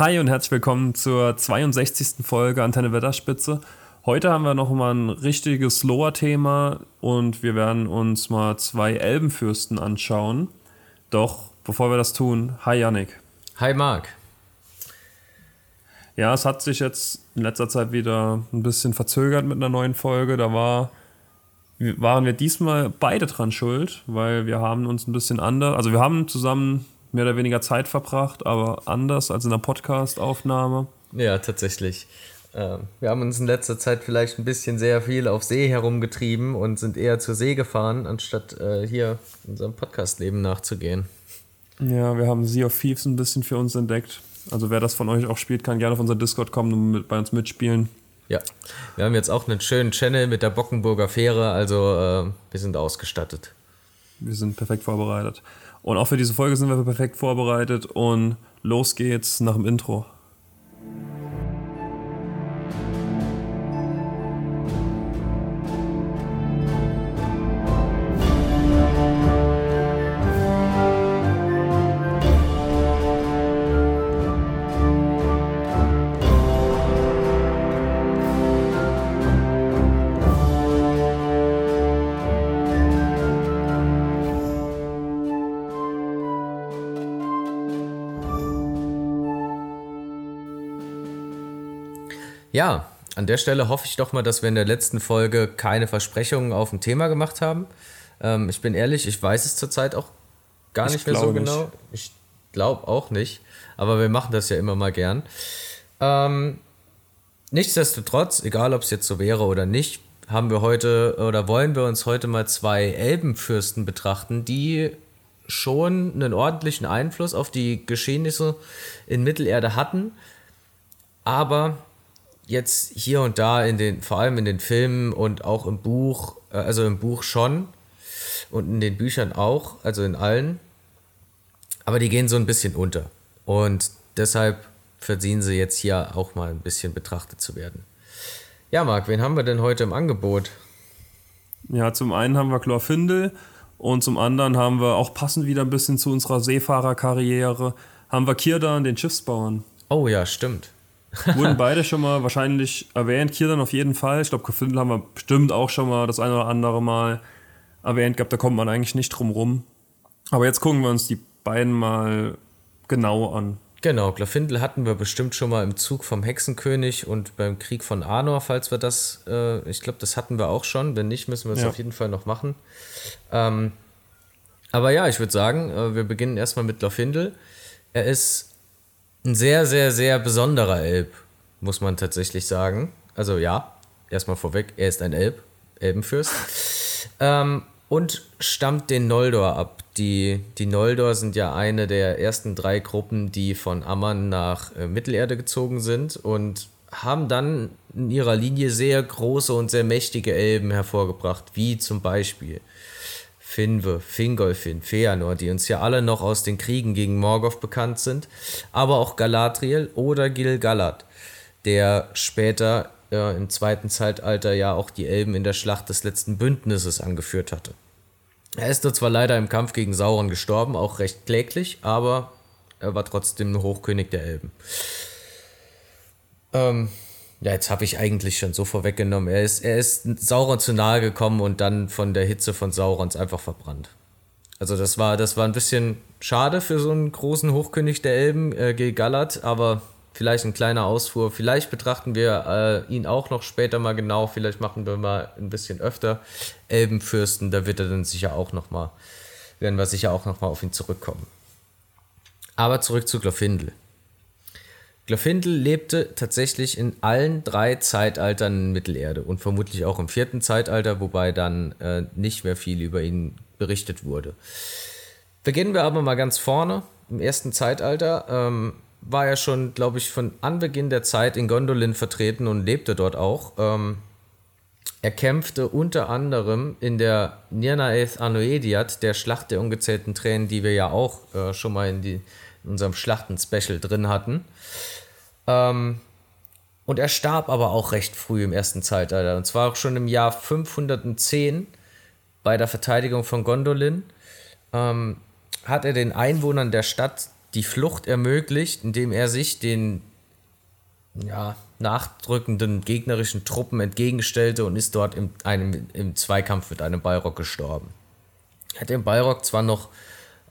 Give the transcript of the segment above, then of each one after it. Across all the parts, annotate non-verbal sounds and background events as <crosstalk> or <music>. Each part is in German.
Hi und herzlich willkommen zur 62. Folge Antenne Wetterspitze. Heute haben wir noch mal ein richtiges Lower-Thema und wir werden uns mal zwei Elbenfürsten anschauen. Doch bevor wir das tun, hi Yannick. Hi Marc. Ja, es hat sich jetzt in letzter Zeit wieder ein bisschen verzögert mit einer neuen Folge. Da war, waren wir diesmal beide dran schuld, weil wir haben uns ein bisschen anders, also wir haben zusammen mehr oder weniger Zeit verbracht, aber anders als in der Podcast-Aufnahme. Ja, tatsächlich. Ähm, wir haben uns in letzter Zeit vielleicht ein bisschen sehr viel auf See herumgetrieben und sind eher zur See gefahren, anstatt äh, hier unserem Podcast-Leben nachzugehen. Ja, wir haben Sea of Thieves ein bisschen für uns entdeckt. Also wer das von euch auch spielt, kann gerne auf unser Discord kommen und mit, bei uns mitspielen. Ja, wir haben jetzt auch einen schönen Channel mit der Bockenburger Fähre, also äh, wir sind ausgestattet. Wir sind perfekt vorbereitet. Und auch für diese Folge sind wir perfekt vorbereitet und los geht's nach dem Intro. Ja, an der Stelle hoffe ich doch mal, dass wir in der letzten Folge keine Versprechungen auf ein Thema gemacht haben. Ähm, ich bin ehrlich, ich weiß es zurzeit auch gar ich nicht mehr so genau. Nicht. Ich glaube auch nicht, aber wir machen das ja immer mal gern. Ähm, nichtsdestotrotz, egal ob es jetzt so wäre oder nicht, haben wir heute oder wollen wir uns heute mal zwei Elbenfürsten betrachten, die schon einen ordentlichen Einfluss auf die Geschehnisse in Mittelerde hatten, aber jetzt hier und da in den, vor allem in den Filmen und auch im Buch, äh, also im Buch schon und in den Büchern auch, also in allen. Aber die gehen so ein bisschen unter. Und deshalb verdienen sie jetzt hier auch mal ein bisschen betrachtet zu werden. Ja, Marc, wen haben wir denn heute im Angebot? Ja, zum einen haben wir Chlorfindel und zum anderen haben wir auch passend wieder ein bisschen zu unserer Seefahrerkarriere, haben wir Kirdan, den Schiffsbauern. Oh ja, stimmt. <laughs> Wurden beide schon mal wahrscheinlich erwähnt. Kirdan auf jeden Fall. Ich glaube, Kofindel haben wir bestimmt auch schon mal das eine oder andere Mal erwähnt gehabt. Da kommt man eigentlich nicht drum rum. Aber jetzt gucken wir uns die beiden mal genau an. Genau, Glafindel hatten wir bestimmt schon mal im Zug vom Hexenkönig und beim Krieg von Arnor, falls wir das, äh, ich glaube, das hatten wir auch schon. Wenn nicht, müssen wir es ja. auf jeden Fall noch machen. Ähm, aber ja, ich würde sagen, äh, wir beginnen erstmal mit Glafindel. Er ist ein sehr, sehr, sehr besonderer Elb, muss man tatsächlich sagen. Also ja, erstmal vorweg, er ist ein Elb, Elbenfürst. ähm, und stammt den Noldor ab. Die, die Noldor sind ja eine der ersten drei Gruppen, die von Amman nach äh, Mittelerde gezogen sind und haben dann in ihrer Linie sehr große und sehr mächtige Elben hervorgebracht, wie zum Beispiel Finwe, Fingolfin, Feanor, die uns ja alle noch aus den Kriegen gegen Morgoth bekannt sind, aber auch Galadriel oder Gil-galad, der später äh, im zweiten Zeitalter ja auch die Elben in der Schlacht des letzten Bündnisses angeführt hatte. Er ist zwar leider im Kampf gegen Sauron gestorben, auch recht kläglich, aber er war trotzdem Hochkönig der Elben. Ähm, ja, jetzt habe ich eigentlich schon so vorweggenommen. Er ist, er ist Sauron zu nahe gekommen und dann von der Hitze von Saurons einfach verbrannt. Also das war, das war ein bisschen schade für so einen großen Hochkönig der Elben, äh, Gil-galad, aber vielleicht ein kleiner Ausfuhr. Vielleicht betrachten wir äh, ihn auch noch später mal genau. Vielleicht machen wir mal ein bisschen öfter Elbenfürsten. Da wird er dann sicher auch noch mal, werden wir sicher auch noch mal auf ihn zurückkommen. Aber zurück zu Glorfindel. Glorfindel lebte tatsächlich in allen drei Zeitaltern in Mittelerde und vermutlich auch im vierten Zeitalter, wobei dann äh, nicht mehr viel über ihn berichtet wurde. Beginnen wir aber mal ganz vorne. Im ersten Zeitalter ähm, war er schon, glaube ich, von Anbeginn der Zeit in Gondolin vertreten und lebte dort auch. Ähm, er kämpfte unter anderem in der Nirnaeth Anoediat, der Schlacht der ungezählten Tränen, die wir ja auch äh, schon mal in, die, in unserem Schlachten-Special drin hatten. Ähm, und er starb aber auch recht früh im ersten Zeitalter. Und zwar auch schon im Jahr 510 bei der Verteidigung von Gondolin. Ähm, hat er den Einwohnern der Stadt die Flucht ermöglicht, indem er sich den ja, nachdrückenden gegnerischen Truppen entgegenstellte und ist dort im, einem, im Zweikampf mit einem Balrog gestorben. Er hat dem Balrog zwar noch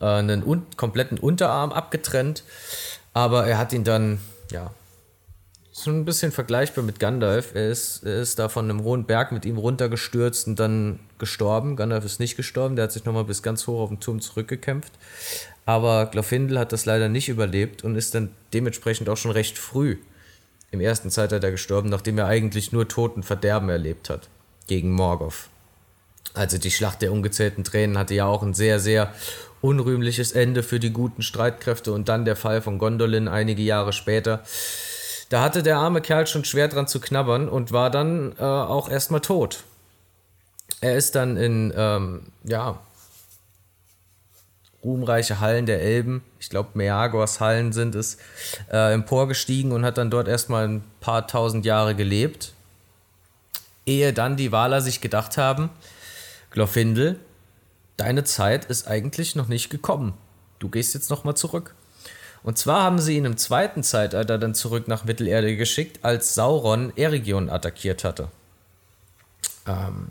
äh, einen un kompletten Unterarm abgetrennt, aber er hat ihn dann, ja, so ein bisschen vergleichbar mit Gandalf. Er ist, er ist da von einem hohen Berg mit ihm runtergestürzt und dann gestorben. Gandalf ist nicht gestorben, der hat sich nochmal bis ganz hoch auf den Turm zurückgekämpft. Aber Glorfindel hat das leider nicht überlebt und ist dann dementsprechend auch schon recht früh im ersten Zeitalter gestorben, nachdem er eigentlich nur Toten Verderben erlebt hat gegen Morgoth. Also die Schlacht der ungezählten Tränen hatte ja auch ein sehr, sehr unrühmliches Ende für die guten Streitkräfte und dann der Fall von Gondolin einige Jahre später. Da hatte der arme Kerl schon schwer dran zu knabbern und war dann äh, auch erstmal tot. Er ist dann in, ähm, ja, ruhmreiche Hallen der Elben, ich glaube Meagors Hallen sind es, äh, emporgestiegen und hat dann dort erstmal ein paar tausend Jahre gelebt. Ehe dann die Waler sich gedacht haben, Glorfindel, deine Zeit ist eigentlich noch nicht gekommen. Du gehst jetzt nochmal zurück. Und zwar haben sie ihn im zweiten Zeitalter dann zurück nach Mittelerde geschickt, als Sauron Eregion attackiert hatte. Ähm,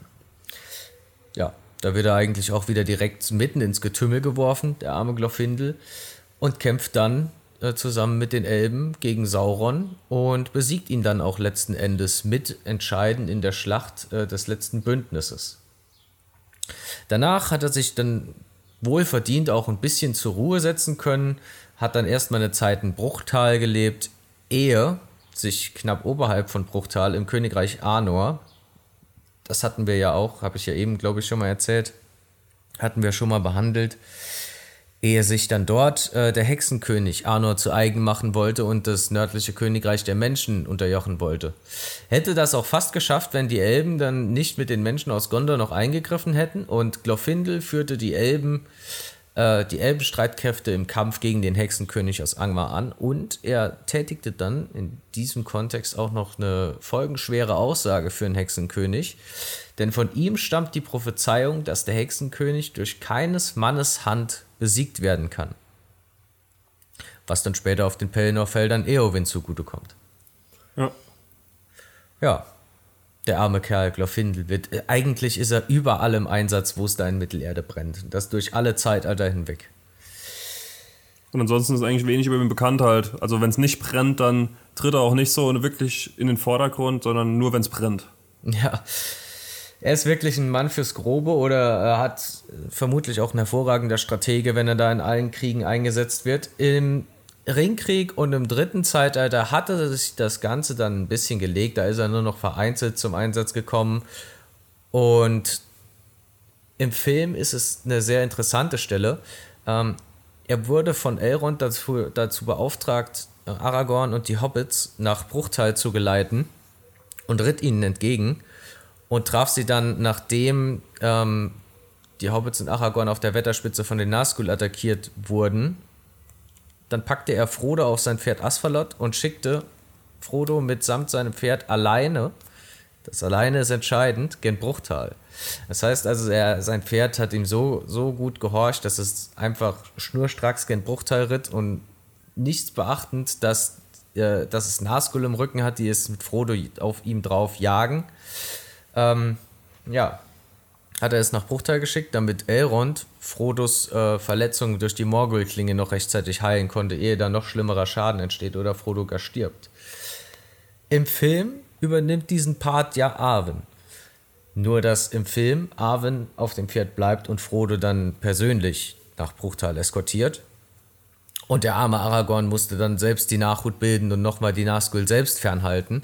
ja, da wird er eigentlich auch wieder direkt mitten ins Getümmel geworfen, der arme Glorfindel, und kämpft dann äh, zusammen mit den Elben gegen Sauron und besiegt ihn dann auch letzten Endes mit entscheidend in der Schlacht äh, des letzten Bündnisses. Danach hat er sich dann wohlverdient auch ein bisschen zur Ruhe setzen können, hat dann erstmal eine Zeit in Bruchtal gelebt, ehe sich knapp oberhalb von Bruchtal im Königreich Arnor das hatten wir ja auch, habe ich ja eben, glaube ich, schon mal erzählt, hatten wir schon mal behandelt, ehe sich dann dort äh, der Hexenkönig Arnor zu eigen machen wollte und das nördliche Königreich der Menschen unterjochen wollte. Hätte das auch fast geschafft, wenn die Elben dann nicht mit den Menschen aus Gondor noch eingegriffen hätten und Glorfindel führte die Elben äh, die Elbenstreitkräfte im Kampf gegen den Hexenkönig aus Angmar an und er tätigte dann in diesem Kontext auch noch eine folgenschwere Aussage für den Hexenkönig, denn von ihm stammt die Prophezeiung, dass der Hexenkönig durch keines Mannes Hand besiegt werden kann. Was dann später auf den Pelennor-Feldern Eowyn zugutekommt. Ja. Ja, der arme Kerl Glorfindel wird. Äh, eigentlich ist er überall im Einsatz, wo es da in Mittelerde brennt. Das durch alle Zeitalter hinweg. Und ansonsten ist eigentlich wenig über ihn bekannt halt. Also wenn es nicht brennt, dann tritt er auch nicht so wirklich in den Vordergrund, sondern nur wenn es brennt. Ja. Er ist wirklich ein Mann fürs Grobe oder er hat vermutlich auch ein hervorragender Stratege, wenn er da in allen Kriegen eingesetzt wird. Im Ringkrieg und im dritten Zeitalter hatte sich das Ganze dann ein bisschen gelegt. Da ist er nur noch vereinzelt zum Einsatz gekommen. Und im Film ist es eine sehr interessante Stelle. Ähm, er wurde von Elrond dazu, dazu beauftragt, Aragorn und die Hobbits nach Bruchtal zu geleiten und ritt ihnen entgegen und traf sie dann, nachdem ähm, die Hobbits und Aragorn auf der Wetterspitze von den Nazgul attackiert wurden dann packte er Frodo auf sein Pferd Asphalot und schickte Frodo mitsamt seinem Pferd alleine, das alleine ist entscheidend, gen Bruchtal. Das heißt also, er, sein Pferd hat ihm so, so gut gehorcht, dass es einfach schnurstracks gen Bruchtal ritt und nichts beachtend, dass, äh, dass es Nazgul im Rücken hat, die es mit Frodo auf ihm drauf jagen. Ähm, ja, hat er es nach Bruchtal geschickt, damit Elrond Frodos äh, Verletzung durch die Morgul-Klinge noch rechtzeitig heilen konnte, ehe da noch schlimmerer Schaden entsteht oder Frodo gar stirbt. Im Film übernimmt diesen Part ja Arwen. Nur dass im Film Arwen auf dem Pferd bleibt und Frodo dann persönlich nach Bruchtal eskortiert. Und der arme Aragorn musste dann selbst die Nachhut bilden und nochmal die Nazgul selbst fernhalten.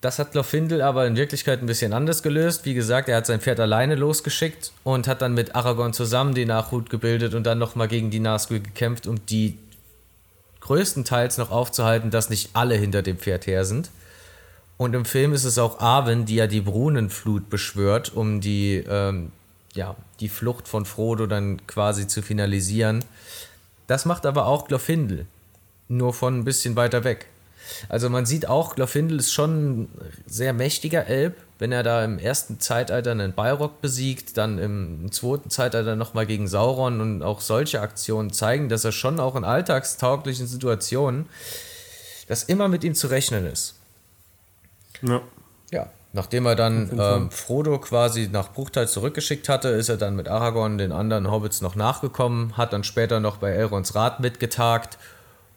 Das hat Glorfindel aber in Wirklichkeit ein bisschen anders gelöst. Wie gesagt, er hat sein Pferd alleine losgeschickt und hat dann mit Aragorn zusammen die Nachhut gebildet und dann nochmal gegen die Nazgul gekämpft, um die größtenteils noch aufzuhalten, dass nicht alle hinter dem Pferd her sind. Und im Film ist es auch Arwen, die ja die Brunenflut beschwört, um die, ähm, ja, die Flucht von Frodo dann quasi zu finalisieren. Das macht aber auch Glorfindel, nur von ein bisschen weiter weg. Also man sieht auch, Glorfindel ist schon ein sehr mächtiger Elb, wenn er da im ersten Zeitalter einen Balrog besiegt, dann im zweiten Zeitalter nochmal gegen Sauron und auch solche Aktionen zeigen, dass er schon auch in alltagstauglichen Situationen, dass immer mit ihm zu rechnen ist. Ja. Ja, nachdem er dann ähm, Frodo quasi nach Bruchteil zurückgeschickt hatte, ist er dann mit Aragorn den anderen Hobbits noch nachgekommen, hat dann später noch bei Elrons Rat mitgetagt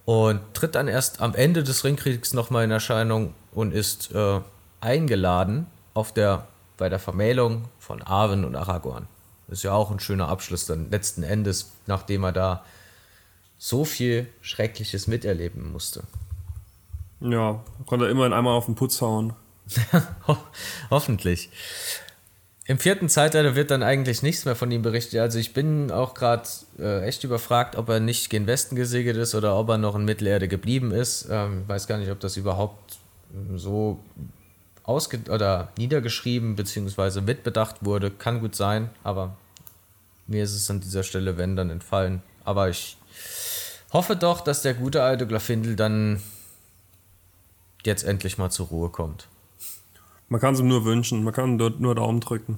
und tritt dann erst am Ende des Ringkriegs nochmal in Erscheinung und ist äh, eingeladen auf der, bei der Vermählung von Arwen und Aragorn. Ist ja auch ein schöner Abschluss dann letzten Endes, nachdem er da so viel Schreckliches miterleben musste. Ja, konnte er immerhin einmal auf den Putz hauen. <laughs> Ho hoffentlich. Im vierten Zeitalter wird dann eigentlich nichts mehr von ihm berichtet. Also ich bin auch gerade äh, echt überfragt, ob er nicht gen Westen gesegelt ist oder ob er noch in Mittelerde geblieben ist. Ähm, weiß gar nicht, ob das überhaupt so ausge oder niedergeschrieben bzw. mitbedacht wurde. Kann gut sein, aber mir ist es an dieser Stelle, wenn, dann entfallen. Aber ich hoffe doch, dass der gute alte Glafindel dann jetzt endlich mal zur Ruhe kommt. Man kann es ihm nur wünschen, man kann dort nur Daumen drücken.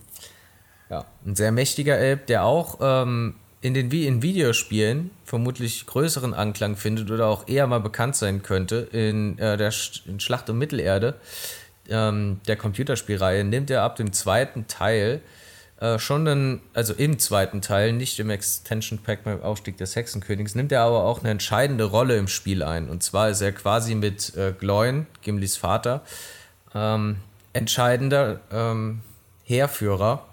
Ja, ein sehr mächtiger Elb, der auch ähm, in den in Videospielen vermutlich größeren Anklang findet oder auch eher mal bekannt sein könnte in äh, der Sch in Schlacht um Mittelerde ähm, der Computerspielreihe nimmt er ab dem zweiten Teil äh, schon dann, also im zweiten Teil, nicht im Extension Pack beim Aufstieg des Hexenkönigs, nimmt er aber auch eine entscheidende Rolle im Spiel ein. Und zwar ist er quasi mit äh, Gloin, Gimlis Vater, ähm, entscheidender ähm, Heerführer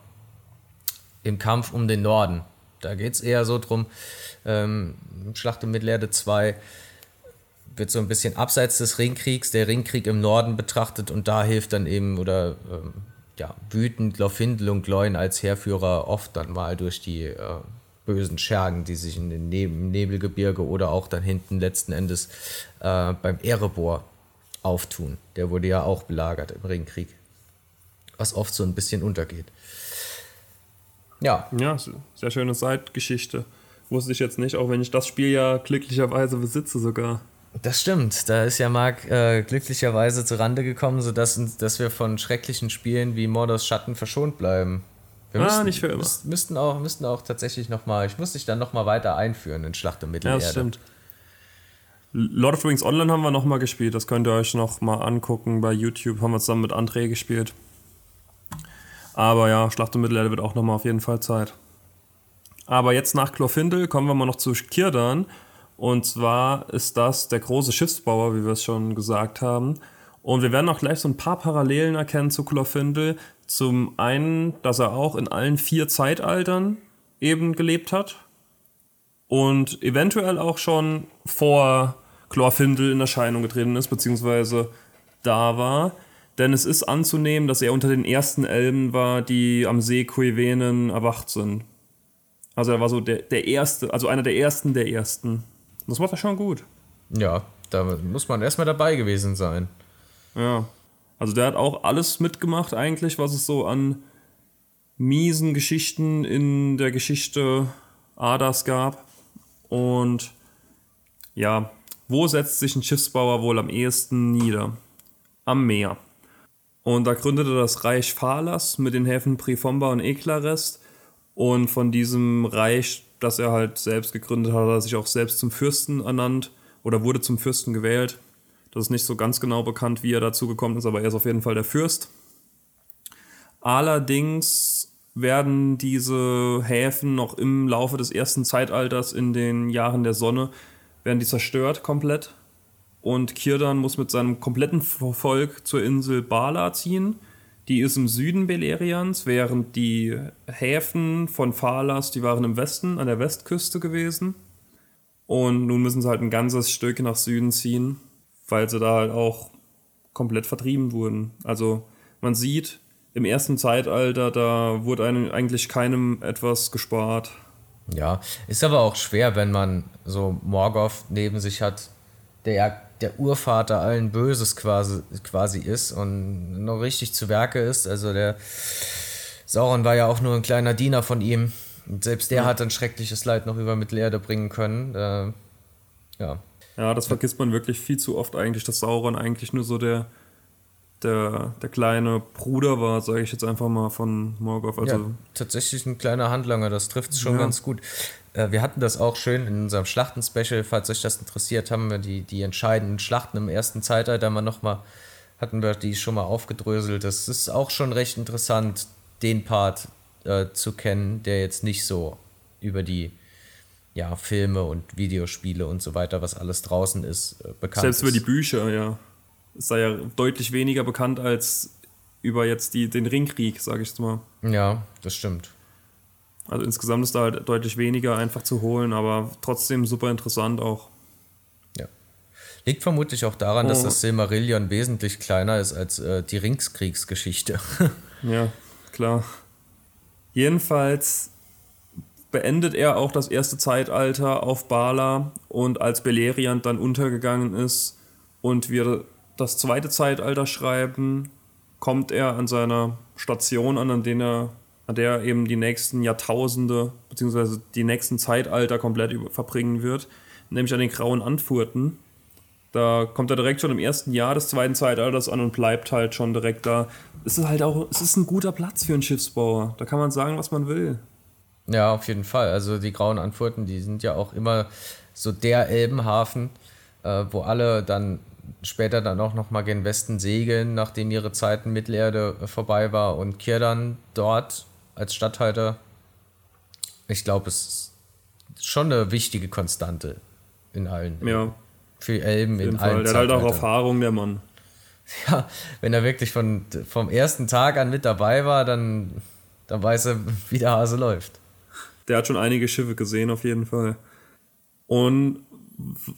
im Kampf um den Norden. Da geht es eher so drum, ähm, Schlacht um Mittelerde 2 wird so ein bisschen abseits des Ringkriegs, der Ringkrieg im Norden betrachtet und da hilft dann eben oder ähm, ja, wütend Glorfindel und Gloin als Heerführer oft dann mal durch die äh, bösen Schergen, die sich in den Neb Nebelgebirge oder auch dann hinten letzten Endes äh, beim Erebor auftun. Der wurde ja auch belagert im Ringkrieg. Was oft so ein bisschen untergeht. Ja. Ja, sehr schöne Seitgeschichte. Wusste ich jetzt nicht, auch wenn ich das Spiel ja glücklicherweise besitze sogar. Das stimmt. Da ist ja Marc äh, glücklicherweise zu Rande gekommen, sodass dass wir von schrecklichen Spielen wie Mordors Schatten verschont bleiben. Wir ah, müssten, nicht für immer. Müssten auch, müssten auch tatsächlich nochmal, ich muss dich dann nochmal weiter einführen in Schlacht um Mittelerde. Ja, das stimmt. Lord of the Rings Online haben wir nochmal gespielt. Das könnt ihr euch nochmal angucken. Bei YouTube haben wir zusammen mit André gespielt. Aber ja, Schlacht um Mittelerde wird auch nochmal auf jeden Fall Zeit. Aber jetzt nach Chlorfindel kommen wir mal noch zu Kirdan. Und zwar ist das der große Schiffsbauer, wie wir es schon gesagt haben. Und wir werden auch gleich so ein paar Parallelen erkennen zu Glorfindel. Zum einen, dass er auch in allen vier Zeitaltern eben gelebt hat. Und eventuell auch schon vor Glorfindel in Erscheinung getreten ist, beziehungsweise da war. Denn es ist anzunehmen, dass er unter den ersten Elben war, die am See Kuivenen erwacht sind. Also er war so der, der erste, also einer der ersten der ersten. Das macht er schon gut. Ja, da muss man erstmal dabei gewesen sein. Ja. Also der hat auch alles mitgemacht eigentlich, was es so an miesen Geschichten in der Geschichte Adas gab. Und ja, wo setzt sich ein Schiffsbauer wohl am ehesten nieder? Am Meer. Und da gründete das Reich Phalas mit den Häfen Prifomba und Eklarest. Und von diesem Reich das er halt selbst gegründet hat, hat er sich auch selbst zum Fürsten ernannt oder wurde zum Fürsten gewählt. Das ist nicht so ganz genau bekannt, wie er dazu gekommen ist, aber er ist auf jeden Fall der Fürst. Allerdings werden diese Häfen noch im Laufe des ersten Zeitalters in den Jahren der Sonne werden die zerstört komplett und Kirdan muss mit seinem kompletten Volk zur Insel Bala ziehen die ist im Süden Belerians, während die Häfen von Phalas, die waren im Westen, an der Westküste gewesen. Und nun müssen sie halt ein ganzes Stück nach Süden ziehen, weil sie da halt auch komplett vertrieben wurden. Also man sieht, im ersten Zeitalter, da wurde eigentlich keinem etwas gespart. Ja, ist aber auch schwer, wenn man so Morgoth neben sich hat, der ja der Urvater allen Böses quasi, quasi ist und noch richtig zu Werke ist. Also der Sauron war ja auch nur ein kleiner Diener von ihm. Und selbst der ja. hat ein schreckliches Leid noch über Mittelerde bringen können. Äh, ja. Ja, das vergisst man wirklich viel zu oft eigentlich, dass Sauron eigentlich nur so der der, der kleine Bruder war, sage ich jetzt einfach mal von Morgoth. Also ja, tatsächlich ein kleiner Handlanger, das trifft es schon ja. ganz gut. Äh, wir hatten das auch schön in unserem Schlachten-Special, falls euch das interessiert, haben wir die, die entscheidenden Schlachten im ersten Zeitalter mal nochmal, hatten wir die schon mal aufgedröselt. Das ist auch schon recht interessant, den Part äh, zu kennen, der jetzt nicht so über die ja, Filme und Videospiele und so weiter, was alles draußen ist, äh, bekannt Selbst ist. über die Bücher, ja. Ist da ja deutlich weniger bekannt als über jetzt die, den Ringkrieg, sage ich jetzt mal. Ja, das stimmt. Also insgesamt ist da halt deutlich weniger einfach zu holen, aber trotzdem super interessant auch. Ja. Liegt vermutlich auch daran, oh. dass das Silmarillion wesentlich kleiner ist als äh, die Ringskriegsgeschichte. <laughs> ja, klar. Jedenfalls beendet er auch das erste Zeitalter auf Bala und als Beleriand dann untergegangen ist und wir das zweite Zeitalter schreiben, kommt er an seiner Station an, an, den er, an der er eben die nächsten Jahrtausende bzw. die nächsten Zeitalter komplett verbringen wird, nämlich an den Grauen Antworten. Da kommt er direkt schon im ersten Jahr des zweiten Zeitalters an und bleibt halt schon direkt da. Es ist halt auch, es ist ein guter Platz für einen Schiffsbauer. Da kann man sagen, was man will. Ja, auf jeden Fall. Also die Grauen Antworten, die sind ja auch immer so der Elbenhafen, äh, wo alle dann später dann auch nochmal gen Westen segeln, nachdem ihre Zeit in Mittelerde äh, vorbei war und Kirdan dort als Statthalter. Ich glaube, es ist schon eine wichtige Konstante in allen. Ja. Für Elben in Fall. allen Der hat halt auch Erfahrung, der Mann. Ja, wenn er wirklich von, vom ersten Tag an mit dabei war, dann, dann weiß er, wie der Hase läuft. Der hat schon einige Schiffe gesehen, auf jeden Fall. Und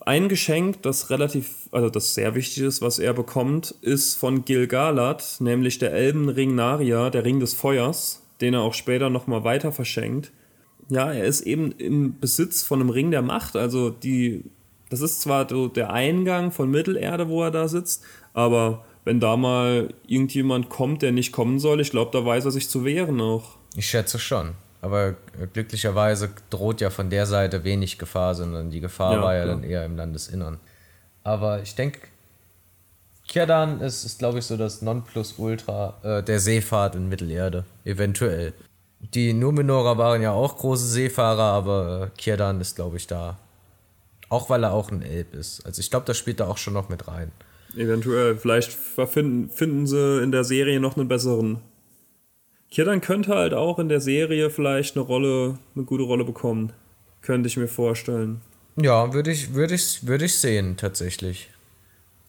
ein Geschenk, das relativ, also das sehr wichtig ist, was er bekommt, ist von Gilgalad, nämlich der Elbenring Naria, der Ring des Feuers, den er auch später nochmal weiter verschenkt. Ja, er ist eben im Besitz von einem Ring der Macht, also die, das ist zwar so der Eingang von Mittelerde, wo er da sitzt, aber wenn da mal irgendjemand kommt, der nicht kommen soll, ich glaube, da weiß er sich zu wehren auch. Ich schätze schon. Aber glücklicherweise droht ja von der Seite wenig Gefahr, sondern die Gefahr ja, war ja, ja, dann eher im Landesinnern. Aber ich denke, Kierdan ist, ist glaube ich, so das Nonplusultra äh, der Seefahrt in Mittelerde. Eventuell. Die Numenorer waren ja auch große Seefahrer, aber äh, ist, glaube ich, da. Auch weil er auch ein Elb ist. Also ich glaube, das spielt da auch schon noch mit rein. Eventuell. Vielleicht finden, finden sie in der Serie noch einen besseren Kirdan könnte halt auch in der Serie vielleicht eine Rolle, eine gute Rolle bekommen. Könnte ich mir vorstellen. Ja, würde ich, würde ich, würde ich sehen, tatsächlich.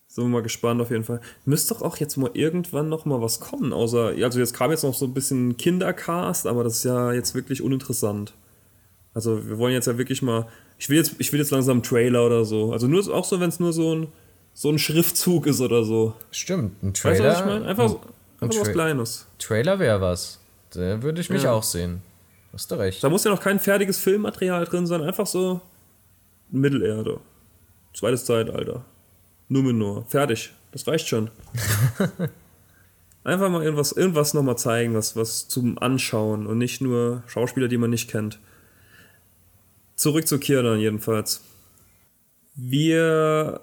Sind wir mal gespannt auf jeden Fall. Müsste doch auch jetzt mal irgendwann noch mal was kommen, außer, also jetzt kam jetzt noch so ein bisschen Kindercast, aber das ist ja jetzt wirklich uninteressant. Also wir wollen jetzt ja wirklich mal, ich will jetzt, ich will jetzt langsam einen Trailer oder so. Also nur auch so, wenn es nur so ein, so ein Schriftzug ist oder so. Stimmt, ein Trailer. Weißt du, was ich meine? Einfach, so, Einfach was Kleines. Trailer wäre was. Da würde ich mich ja. auch sehen. Hast du recht. Da muss ja noch kein fertiges Filmmaterial drin sein, einfach so Mittelerde. Zweites Zeitalter. Numenor. Fertig. Das reicht schon. <laughs> einfach mal irgendwas, irgendwas nochmal zeigen, was, was zum Anschauen und nicht nur Schauspieler, die man nicht kennt. Zurück zu Kirdan jedenfalls. Wir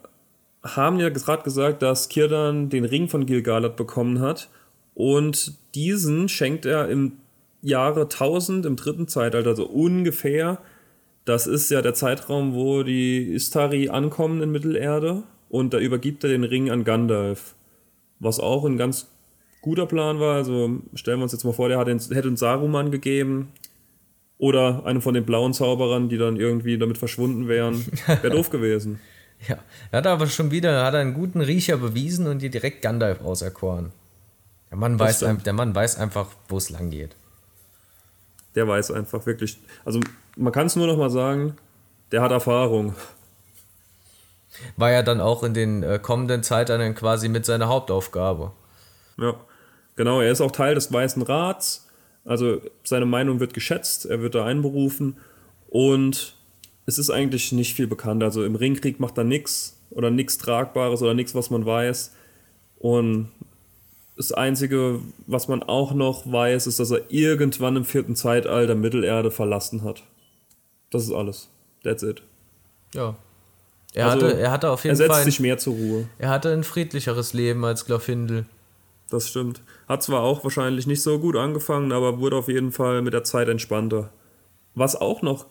haben ja gerade gesagt, dass Kirdan den Ring von Gilgalad bekommen hat und diesen schenkt er im Jahre 1000, im dritten Zeitalter, so ungefähr. Das ist ja der Zeitraum, wo die Istari ankommen in Mittelerde. Und da übergibt er den Ring an Gandalf. Was auch ein ganz guter Plan war. Also stellen wir uns jetzt mal vor, der hat den, hätte uns Saruman gegeben. Oder einen von den blauen Zauberern, die dann irgendwie damit verschwunden wären. Wäre doof <laughs> gewesen. Ja, er hat aber schon wieder hat einen guten Riecher bewiesen und dir direkt Gandalf auserkoren. Der Mann, weiß, der Mann weiß einfach, wo es lang geht. Der weiß einfach wirklich. Also, man kann es nur noch mal sagen, der hat Erfahrung. War ja dann auch in den äh, kommenden Zeiten quasi mit seiner Hauptaufgabe. Ja, genau. Er ist auch Teil des Weißen Rats. Also, seine Meinung wird geschätzt. Er wird da einberufen. Und es ist eigentlich nicht viel bekannt. Also, im Ringkrieg macht er nichts oder nichts Tragbares oder nichts, was man weiß. Und das Einzige, was man auch noch weiß, ist, dass er irgendwann im vierten Zeitalter Mittelerde verlassen hat. Das ist alles. That's it. Ja. Er, also, hatte, er hatte auf jeden Fall. Er setzt Fall sich mehr zur Ruhe. Er hatte ein friedlicheres Leben als Glorfindel. das stimmt. Hat zwar auch wahrscheinlich nicht so gut angefangen, aber wurde auf jeden Fall mit der Zeit entspannter. Was auch noch,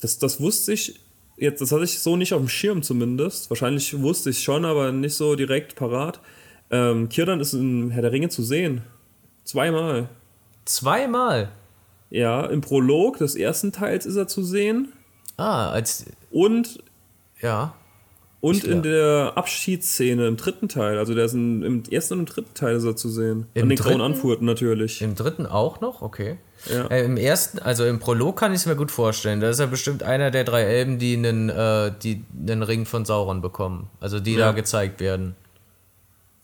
das, das wusste ich, jetzt, das hatte ich so nicht auf dem Schirm zumindest. Wahrscheinlich wusste ich schon, aber nicht so direkt parat. Ähm, Kirdan ist in Herr der Ringe zu sehen. Zweimal. Zweimal? Ja, im Prolog des ersten Teils ist er zu sehen. Ah, als. Und. Ja. Und in der Abschiedsszene im dritten Teil. Also der ist in, im ersten und im dritten Teil ist er zu sehen. Im An den dritten? grauen Anfurten natürlich. Im dritten auch noch? Okay. Ja. Äh, Im ersten, also im Prolog kann ich es mir gut vorstellen. Da ist er bestimmt einer der drei Elben, die einen, äh, die einen Ring von Sauron bekommen. Also die Ja. da gezeigt werden.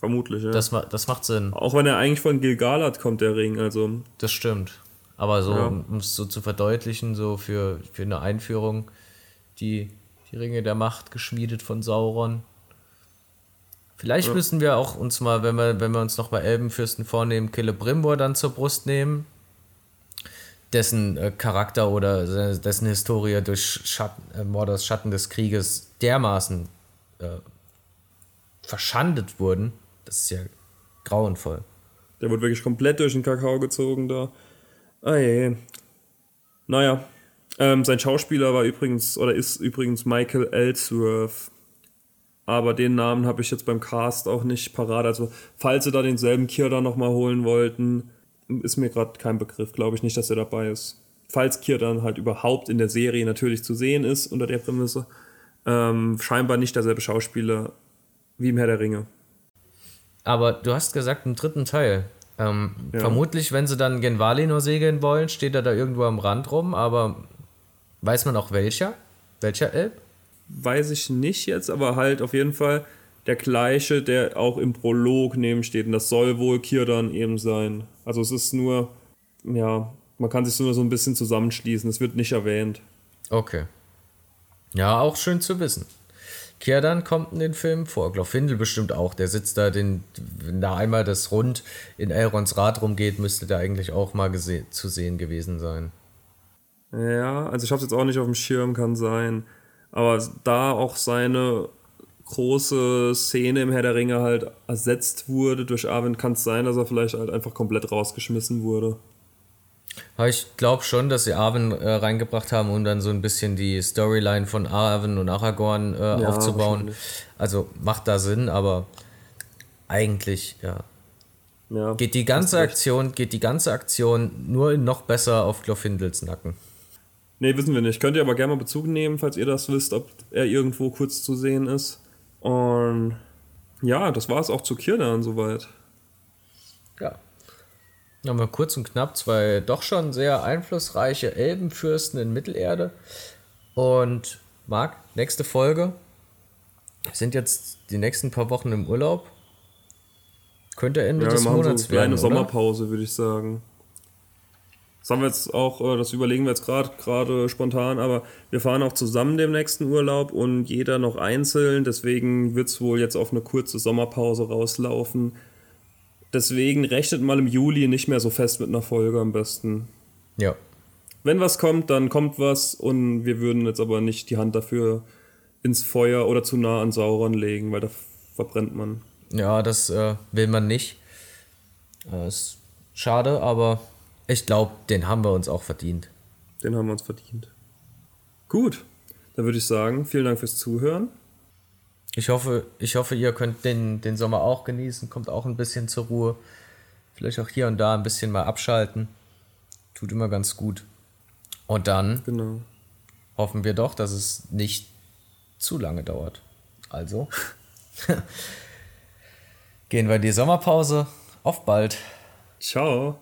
Vermutlich, ja. Das, das macht Sinn. Auch wenn er eigentlich von Gilgalad kommt, der Ring. Also, Das stimmt. Aber so, Ja. um es so zu verdeutlichen, so für, für eine Einführung, die, die Ringe der Macht geschmiedet von Sauron. Vielleicht müssen wir auch uns mal, wenn wir, wenn wir uns noch mal Elbenfürsten vornehmen, Celebrimbor dann zur Brust nehmen, dessen äh, Charakter oder se- dessen Historie durch Schatten, äh, Mordors Schatten des Krieges dermaßen äh, verschandet wurden. Das ist ja grauenvoll. der wird wirklich komplett durch den Kakao gezogen da. Ah je. Naja. Ähm, sein Schauspieler war übrigens, oder ist übrigens Michael Ellsworth. Aber den Namen habe ich jetzt beim Cast auch nicht parat. Also, falls sie da denselben Kirda nochmal holen wollten, ist mir gerade kein Begriff. Glaube ich nicht, dass er dabei ist. Falls Kirdan halt überhaupt in der Serie natürlich zu sehen ist, unter der Prämisse, ähm, scheinbar nicht derselbe Schauspieler wie im Herr der Ringe. Aber du hast gesagt, im dritten Teil. Ähm, Ja. Vermutlich, wenn sie dann gen Valinor segeln wollen, steht er da irgendwo am Rand rum, aber weiß man auch welcher? Welcher Elb? weiß ich nicht jetzt, aber halt auf jeden Fall der gleiche, der auch im Prolog neben steht. Und das soll wohl Kirdan eben sein. Also es ist nur, ja, man kann sich nur so ein bisschen zusammenschließen. Es wird nicht erwähnt. Okay. Ja, auch schön zu wissen. Kierdan kommt in den Film vor. Glorfindel bestimmt auch. Der sitzt da, den, wenn da einmal das Rund in Elrons Rad rumgeht, müsste der eigentlich auch mal zu sehen gewesen sein. Ja, also ich habe es jetzt auch nicht auf dem Schirm, kann sein. Aber da auch seine große Szene im Herr der Ringe halt ersetzt wurde durch Arwen, kann es sein, dass er vielleicht halt einfach komplett rausgeschmissen wurde. Aber ich glaube schon, dass sie Arwen äh, reingebracht haben, um dann so ein bisschen die Storyline von Arwen und Aragorn äh, aufzubauen. wahrscheinlich. Also macht da Sinn, aber eigentlich, ja. Ja, Geht die ganze Aktion, geht die ganze Aktion nur noch besser auf Glorfindels Nacken. Nee, wissen wir nicht. Könnt ihr aber gerne mal Bezug nehmen, falls ihr das wisst, ob er irgendwo kurz zu sehen ist. Und ja, das war es auch zu Kirdan soweit. Ja. Haben wir kurz und knapp zwei doch schon sehr einflussreiche Elbenfürsten in Mittelerde. Und Marc, nächste Folge. Wir sind jetzt die nächsten paar Wochen im Urlaub. Könnte Ende Ja, des Monats so eine kleine. Oder? Sommerpause, würde ich sagen. Das haben wir jetzt auch, äh, das überlegen wir jetzt gerade gerade spontan, aber wir fahren auch zusammen dem nächsten Urlaub und jeder noch einzeln. Deswegen wird es wohl jetzt auf eine kurze Sommerpause rauslaufen. Deswegen rechnet mal im Juli nicht mehr so fest mit einer Folge am besten. Ja. Wenn was kommt, dann kommt was und wir würden jetzt aber nicht die Hand dafür ins Feuer oder zu nah an Sauron legen, weil da verbrennt man. Ja, das äh, will man nicht. Äh, ist schade, aber ich glaube, den haben wir uns auch verdient. Den haben wir uns verdient. Gut, dann würde ich sagen, vielen Dank fürs Zuhören. Ich hoffe, ich hoffe, ihr könnt den, den Sommer auch genießen, kommt auch ein bisschen zur Ruhe. Vielleicht auch hier und da ein bisschen mal abschalten. Tut immer ganz gut. Und dann Genau. hoffen wir doch, dass es nicht zu lange dauert. Also <laughs> gehen wir in die Sommerpause. Auf bald. Ciao.